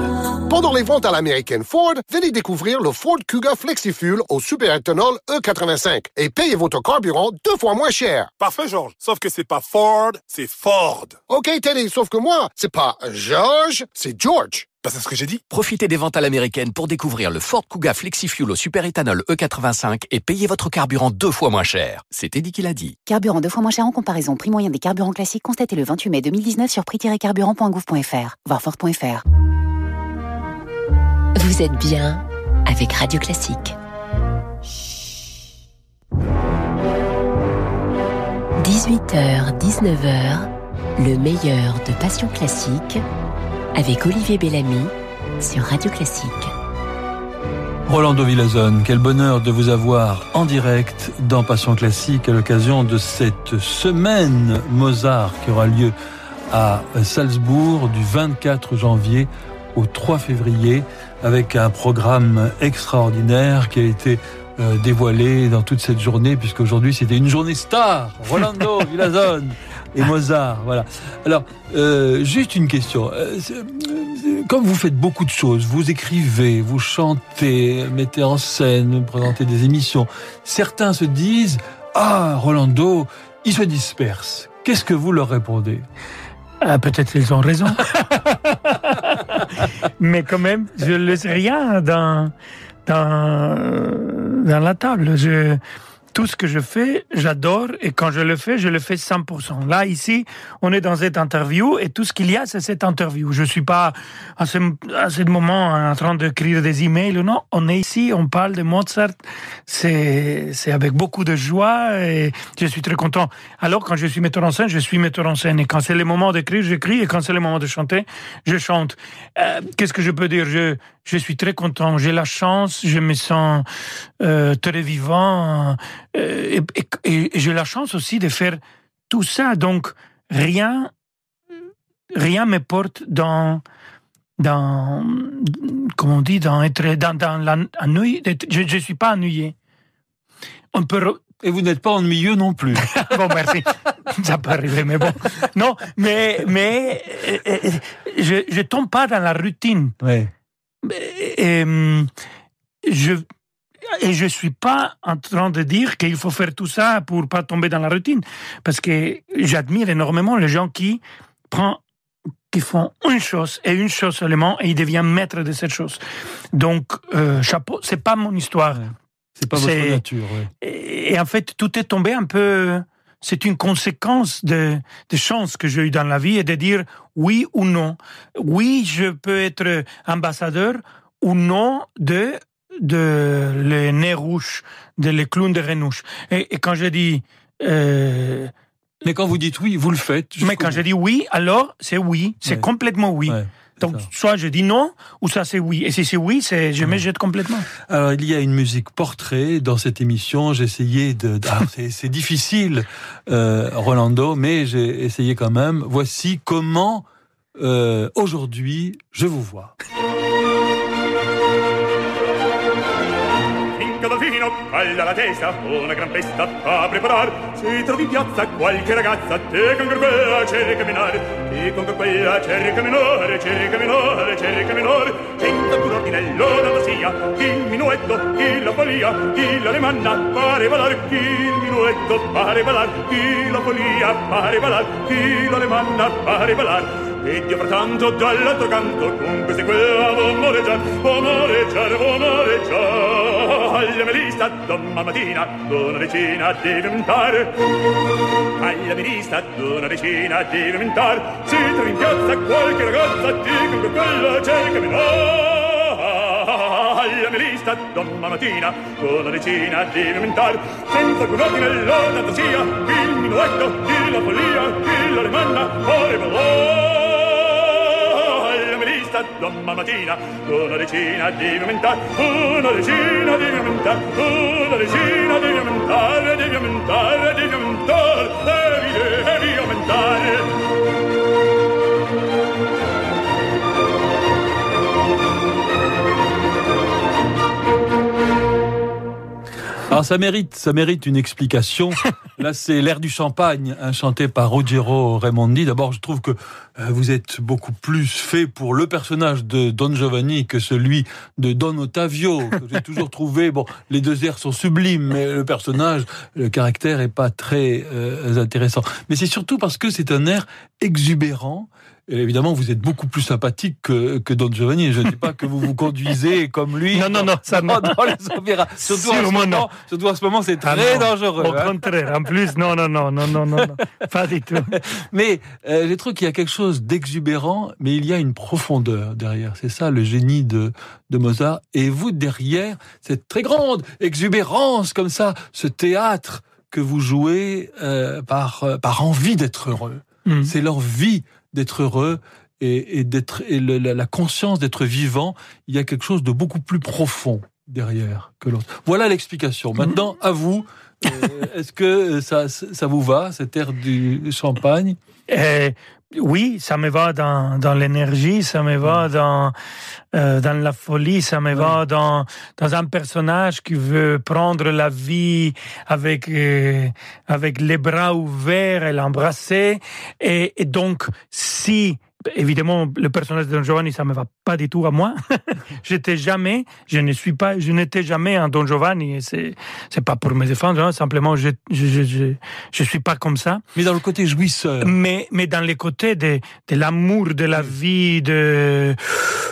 Pendant les ventes à l'américaine Ford, venez découvrir le Ford Kuga FlexiFuel au superéthanol E85 et payez votre carburant deux fois moins cher.
Parfait, George. Sauf que c'est pas Ford, c'est Ford.
OK, Teddy, sauf que moi, c'est pas George, c'est George.
Bah, c'est ce que j'ai dit.
Profitez des ventes à l'américaine pour découvrir le Ford Kuga FlexiFuel au superéthanol E85 et payez votre carburant deux fois moins cher. C'est Eddie qui l'a dit.
Carburant deux fois moins cher en comparaison. Prix moyen des carburants classiques constaté le 28 mai 2019 sur prix-carburant.gouv.fr. Voir Ford.fr.
Vous êtes bien avec Radio Classique. 18h, 19h, le meilleur de Passion Classique avec Olivier Bellamy sur Radio Classique.
Rolando Villazone, quel bonheur de vous avoir en direct dans Passion Classique à l'occasion de cette semaine Mozart qui aura lieu à Salzbourg du 24 janvier au 3 février avec un programme extraordinaire qui a été euh, dévoilé dans toute cette journée puisqu'aujourd'hui c'était une journée star. Rolando Villazone et Mozart, voilà. Alors, euh, juste une question. Euh, comme vous faites beaucoup de choses, vous écrivez, vous chantez, mettez en scène, présentez des émissions, certains se disent Ah, Rolando, il se disperse. Qu'est-ce que vous leur répondez?
Ah, Peut-être qu'ils ont raison. Mais quand même, je ne laisse rien dans, dans, dans la table. Je, tout ce que je fais, j'adore et quand je le fais, je le fais 100%. Là, ici, on est dans cette interview et tout ce qu'il y a, c'est cette interview. Je suis pas à ce, moment en train d'écrire des emails non. On est ici, on parle de Mozart. C'est, c'est avec beaucoup de joie et je suis très content. Alors, quand je suis metteur en scène, je suis metteur en scène et quand c'est le moment d'écrire, j'écris et quand c'est le moment de chanter, je chante. Euh, qu'est-ce que je peux dire? Je, je suis très content. J'ai la chance, je me sens euh, très vivant euh, et, j'ai la chance aussi de faire tout ça. Donc rien, rien me porte dans dans comment on dit dans être dans, dans l'ennui. Je ne suis pas ennuyé.
On peut et vous n'êtes pas ennuyeux non plus.
bon, merci. Ça peut arriver, mais bon. Non, mais, mais euh, je ne tombe pas dans la routine.
Ouais.
Et, je et je suis pas en train de dire qu'il faut faire tout ça pour pas tomber dans la routine, parce que j'admire énormément les gens qui prennent qui font une chose et une chose seulement et ils deviennent maîtres de cette chose. Donc euh, chapeau, c'est pas mon histoire.
C'est pas votre nature.
Et, en fait, tout est tombé un peu. C'est une conséquence de, de chance que j'ai eu dans la vie et de dire oui ou non. Oui, je peux être ambassadeur ou non de de les nez rouges, de les clowns de Renouche. Et, et quand je dis euh,
mais quand vous dites oui, vous le faites.
Mais quand je dis oui, alors c'est oui, c'est complètement oui. Donc, soit je dis non, ou ça c'est oui. Et si c'est oui, c'est je me jette complètement.
Alors, il y a une musique portrait dans cette émission. J'ai essayé de. Ah, c'est difficile, euh, Rolando, mais j'ai essayé quand même. Voici comment euh, aujourd'hui je vous vois.
Alla la testa, una gran festa a preparar. Se trovi in piazza qualche ragazza, te con quella cerca minore, te con quella cerca minore, cerca minore, cerca minore. Senta pur ordinello da sia, il minuetto, il la folia, il l'alemanna, pare balar, il minuetto, pare balar, il la folia, pare balar, il l'alemanna, pare balar. E Dio frattanto dall'altro canto con queste quella vomoreggia, vomoreggiare, vomoreggiare. Alla melista domani mattina una decina deve montare. Alla melista una decina deve montare. Si trova in piazza qualche ragazza, dico che quella cerca menare alla melista domani mattina con una decina di aumentar senza alcun ordine la fantasia il minuetto di la follia chi la rimanna ore alla melista domani mattina una decina di aumentar una decina di aumentar una decina di aumentare devi aumentare devi aumentare devi devi aumentare
Alors ça mérite, ça mérite une explication. C'est l'air du champagne, hein, chanté par Ruggiero Raimondi. D'abord, je trouve que euh, vous êtes beaucoup plus fait pour le personnage de Don Giovanni que celui de Don Ottavio, j'ai toujours trouvé. Bon, les deux airs sont sublimes, mais le personnage, le caractère est pas très euh, intéressant. Mais c'est surtout parce que c'est un air exubérant et évidemment, vous êtes beaucoup plus sympathique que, que Don Giovanni. Je ne dis pas que vous vous conduisez comme lui.
Non, non, non, ça
non. Dans les opéras. Surtout, en ce moment, surtout en ce moment, c'est
Ah
très
non,
dangereux.
Au
hein.
contraire, en plus, non, non, non, non, non, non, pas du tout.
Mais euh, je trouve qu'il y a quelque chose d'exubérant, mais il y a une profondeur derrière. C'est ça le génie de, de Mozart. Et vous, derrière, cette très grande exubérance comme ça, ce théâtre que vous jouez euh, par, euh, par envie d'être heureux.
Mm.
C'est l'envie d'être heureux et, et d'être et le- la, la conscience d'être vivant. Il y a quelque chose de beaucoup plus profond derrière que l'autre. Voilà l'explication. Maintenant, à vous. Euh, Est-ce que ça, ça vous va, cet air du champagne?
Euh, oui, ça me va dans, dans l'énergie, ça me va dans, euh, dans la folie, ça me va dans, dans un personnage qui veut prendre la vie avec, euh, avec les bras ouverts et l'embrasser. Et, et donc, si, évidemment, le personnage de Don Giovanni, ça me va pas du tout à moi. J'étais jamais, je ne suis pas, je n'étais jamais un Don Giovanni. et C'est, c'est pas pour me défendre, hein, simplement, je, je, je, je, je suis pas comme ça.
Mais dans le côté jouisseur.
Mais, mais dans les côtés de, de l'amour de la vie, de,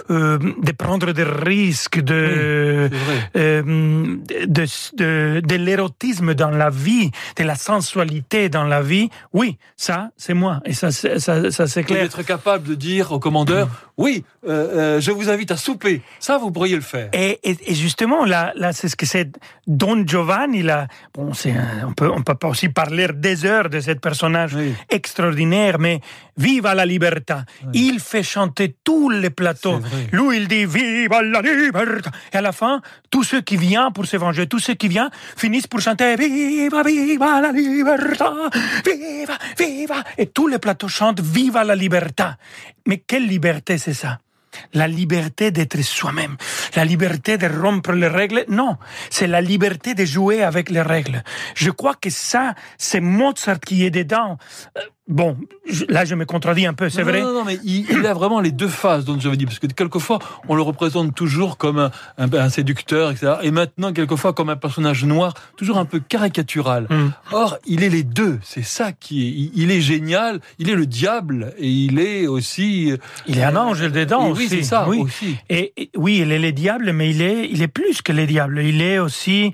euh, de prendre des risques, de, euh, de, de, de l'érotisme dans la vie, de la sensualité dans la vie, oui, ça, c'est moi. Et ça, c'est- ça, ça c'est
Et
clair.
d'être capable de dire au commandeur, oui, euh, euh, je vous invite à souper. Ça, vous pourriez le faire.
Et, et, et justement, là, là c'est ce que c'est Don Giovanni. Là, bon, un- on peut on peut pas aussi parler des heures de ce personnage extraordinaire, mais viva la libertà. Il fait chanter tous les plateaux. Lui, il dit viva la libertà. Et à la fin, tous ceux qui viennent pour se venger, tous ceux qui viennent finissent pour chanter viva viva la libertà, viva viva. Et tous les plateaux chantent viva la libertà. Mais quelle liberté c'est ça? La liberté d'être soi-même, la liberté de rompre les règles, non, c'est la liberté de jouer avec les règles. Je crois que ça, c'est Mozart qui est dedans. Bon, je- là je me contredis un peu, c'est vrai.
Non, non, mais il, il a vraiment les deux faces, Don Giovanni, parce que quelquefois, on le représente toujours comme un, un- un séducteur, etc. Et maintenant, quelquefois, comme un personnage noir, toujours un peu caricatural.
Mm.
Or, il est les deux. C'est ça qui est. Il, il est génial. Il est le diable et il est aussi. euh,
Il est un ange dedans
et
aussi.
Oui, c'est ça
oui.
aussi.
Et, et- oui, il est le diable, mais il est, il est plus que le diable. Il est aussi,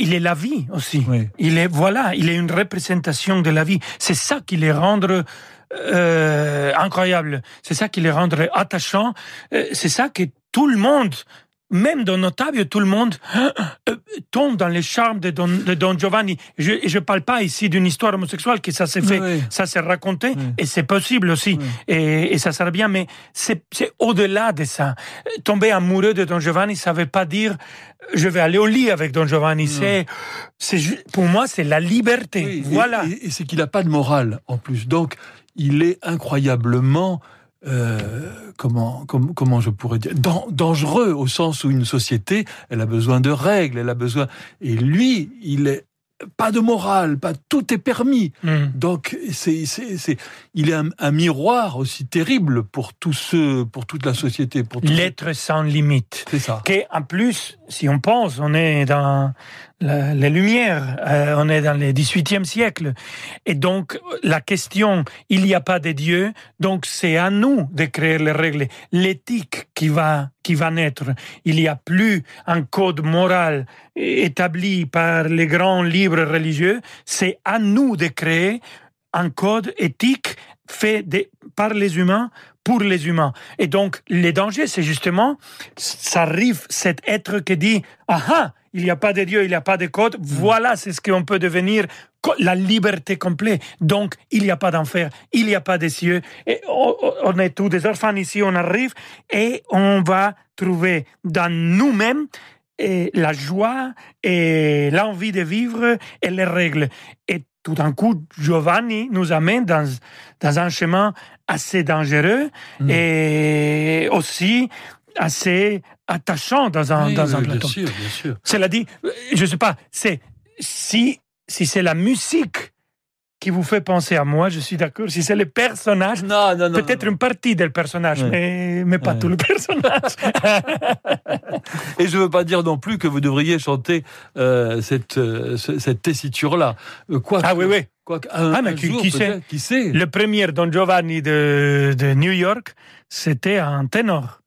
il est la vie aussi. Il est, voilà, il est une représentation de la vie. C'est ça qui rendre euh, incroyable. C'est ça qui les rend attachants. Euh, C'est ça que tout le monde, même dans Notable, tout le monde euh, tombe dans les charmes de Don, de Don Giovanni. Je ne parle pas ici d'une histoire homosexuelle, que ça s'est fait,
Oui.
ça s'est raconté, et c'est possible aussi, et, et ça sert bien, mais c'est au-delà de ça. Tomber amoureux de Don Giovanni, ça veut pas dire je vais aller au lit avec Don Giovanni. C'est, pour moi, c'est la liberté. Voilà.
Et, et c'est qu'il n'a pas de morale en plus. Donc, il est incroyablement. Euh, comment, comment, comment je pourrais dire Dan- dangereux au sens où une société elle a besoin de règles elle a besoin et lui il est pas de morale pas tout est permis
Hmm.
donc c'est c'est c'est il est un, un miroir aussi terrible pour tous ceux pour toute la société pour
L'être sans limite.
c'est ça
Que, en plus, si on pense, on est dans, les Lumières, euh, on est dans le 18e siècle. Et donc, la question, il n'y a pas de Dieu, donc c'est à nous de créer les règles. L'éthique qui va, qui va naître. Il n'y a plus un code moral établi par les grands livres religieux, c'est à nous de créer un code éthique fait par les humains pour les humains. Et donc, les dangers, c'est justement, ça arrive cet être qui dit, ah ah, il n'y a pas de Dieu, il n'y a pas de code, mm. voilà, c'est ce qu'on peut devenir la liberté complète. Donc, il n'y a pas d'enfer, il n'y a pas de cieux. Et on est tous des orphelins ici, on arrive et on va trouver dans nous-mêmes la joie et l'envie de vivre et les règles. Et tout d'un coup, Giovanni nous amène dans, dans un chemin assez dangereux mm. et aussi assez attachant dans un, dans un plateau.
Bien sûr, bien sûr.
Cela dit, je ne sais pas, c'est si, si c'est la musique qui vous fait penser à moi, je suis d'accord. Si c'est le personnage,
non, non, non,
peut-être une partie du personnage, mais, mais pas tout le personnage.
Et je ne veux pas dire non plus que vous devriez chanter euh, cette, euh, cette tessiture-là.
Euh, quoi ah oui, oui.
Quoi, un,
ah, mais qui, qui, sait, qui, sait, Le premier Don Giovanni de, de New York, c'était un ténor.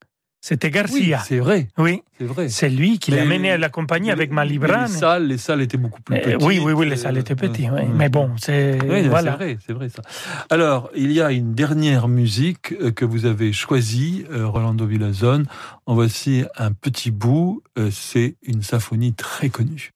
C'était Garcia.
c'est vrai.
Oui.
C'est vrai.
C'est lui qui l'a mené à la compagnie avec Malibran.
Les salles, les salles étaient beaucoup plus petites.
oui, oui, oui, les salles étaient petites. oui. Mais bon, c'est voilà.
C'est vrai, c'est vrai ça. Alors, il y a une dernière musique euh, que vous avez choisie, euh, Rolando Villazone. En voici un petit bout. Euh, c'est une symphonie très connue.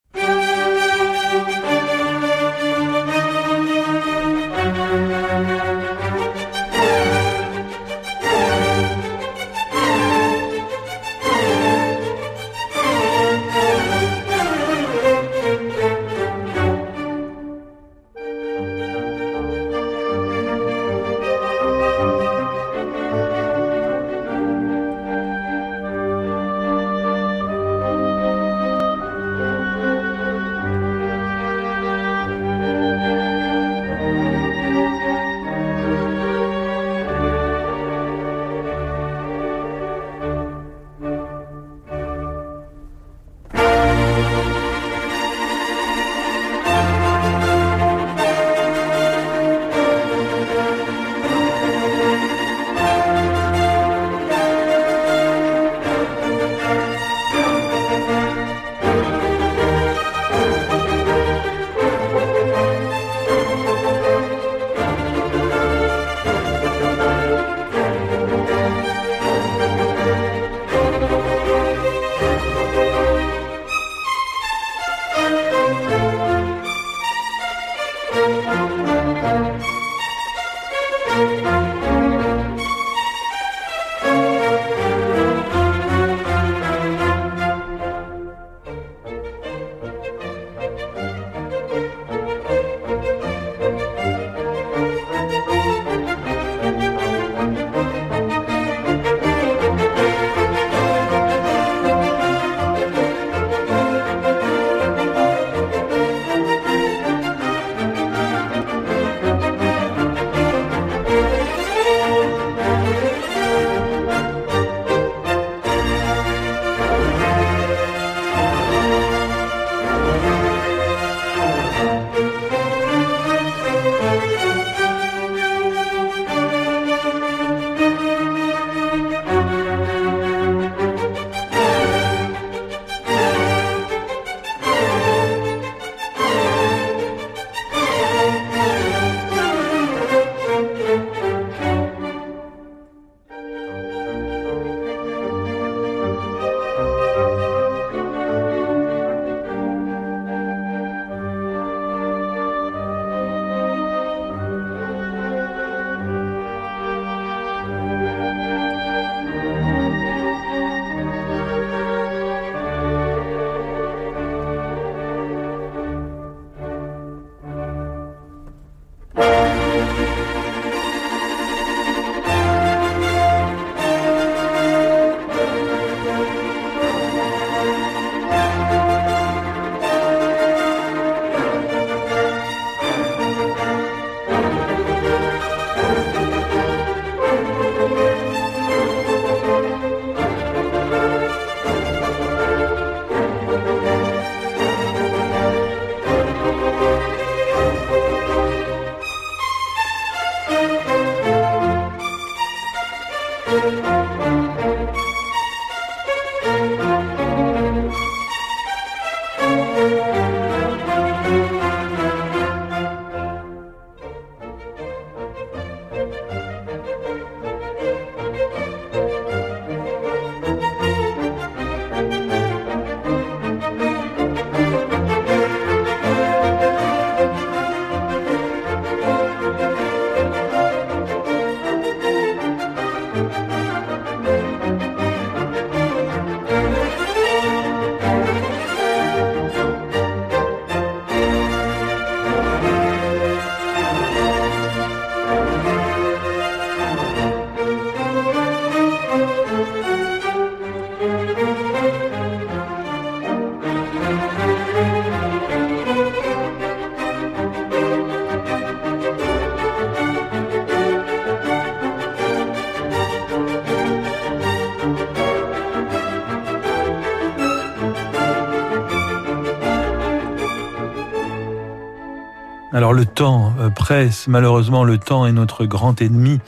Alors le temps euh, presse, malheureusement le temps est notre grand ennemi.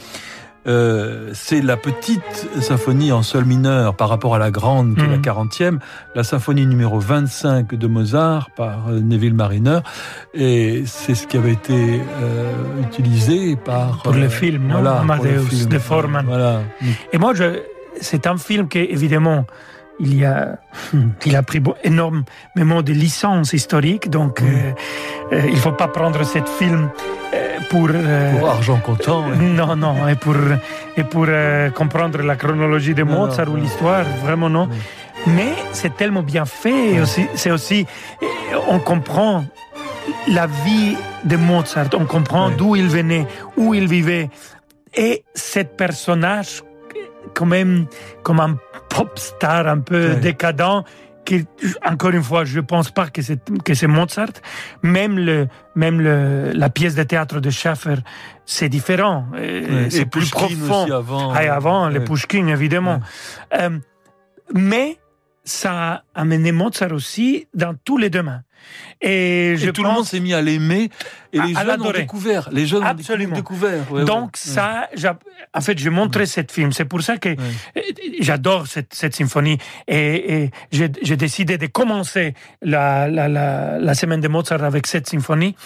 Euh, c'est la petite symphonie en sol mineur par rapport à la grande, qui est la 40e, mhm. la symphonie numéro 25 de Mozart par euh, Neville Mariner, et c'est ce qui avait été euh, utilisé par...
Pour le film, non? voilà, Amadeus, de Forman.
Voilà.
Et moi, je, c'est un film qui, évidemment, il y a, il a pris énormément de licences historiques, donc euh, euh, il faut pas prendre cette film euh, pour, euh,
pour argent comptant. Ouais.
Non, non, et pour, et pour euh, comprendre la chronologie de Mozart non, ou l'histoire, vraiment non. Mais c'est tellement bien fait, aussi, c'est aussi, on comprend la vie de Mozart, on comprend d'où il venait, où il vivait, et cet personnage quand même comme un pop star un peu ouais. décadent qui, encore une fois, je pense pas que c'est que c'est Mozart. Même le même le la pièce de théâtre de Schaffer, c'est différent.
Ouais,
c'est plus
Pushkin
profond.
Aussi avant,
ah, avant
ouais.
les Pushkin évidemment. Euh, mais ça a amené Mozart aussi dans tous les domaines. Et, je
et tout
pense...
le monde s'est mis à l'aimer et les
à
jeunes ont découvert. Les jeunes
Absolument.
ont découvert. Ouais,
Donc
ouais.
ça, en fait, j'ai montré cette film. C'est pour ça que j'adore cette, cette symphonie. Et, et j'ai décidé de commencer la, la, la, la semaine de Mozart avec cette symphonie.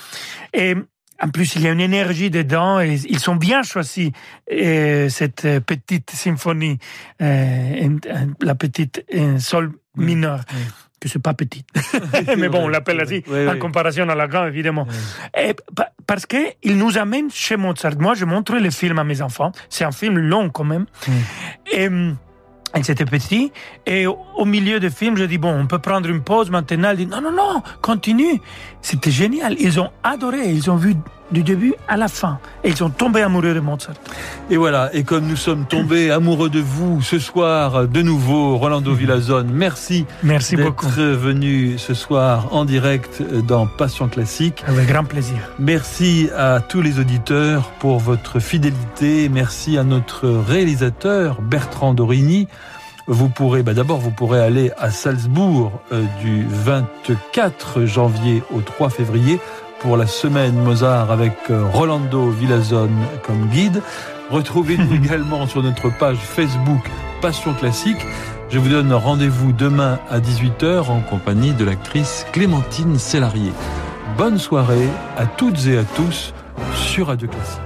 Et en plus, il y a une énergie dedans et ils sont bien choisis et cette petite symphonie, euh, la petite sol mineur. Oui, que c'est pas petite. Mais bon, on l'appelle ainsi, oui, en oui. comparaison à la grande, évidemment. Et, parce que il nous amène chez Mozart. Moi, je montre le film à mes enfants. C'est un film long quand même. Et c'était petit. Et au, milieu du film, je dis, bon, on peut prendre une pause maintenant. Il dit, non, non, non, continue. C'était génial. Ils ont adoré. Ils ont vu du début à la fin. Et ils sont tombés amoureux de Mozart.
Et voilà, et comme nous sommes tombés amoureux de vous ce soir, de nouveau, Rolando Villazone, merci,
merci
d'être venu ce soir en direct dans Passion Classique.
Avec grand plaisir.
Merci à tous les auditeurs pour votre fidélité. Merci à notre réalisateur Bertrand Dorigny. Vous pourrez, bah d'abord, vous pourrez aller à Salzbourg euh, du 24 janvier au 3 février pour la semaine Mozart avec Rolando Villazone comme guide. Retrouvez-nous également sur notre page Facebook Passion Classique. Je vous donne rendez-vous demain à 18h en compagnie de l'actrice Clémentine Célarier. Bonne soirée à toutes et à tous sur Radio Classique.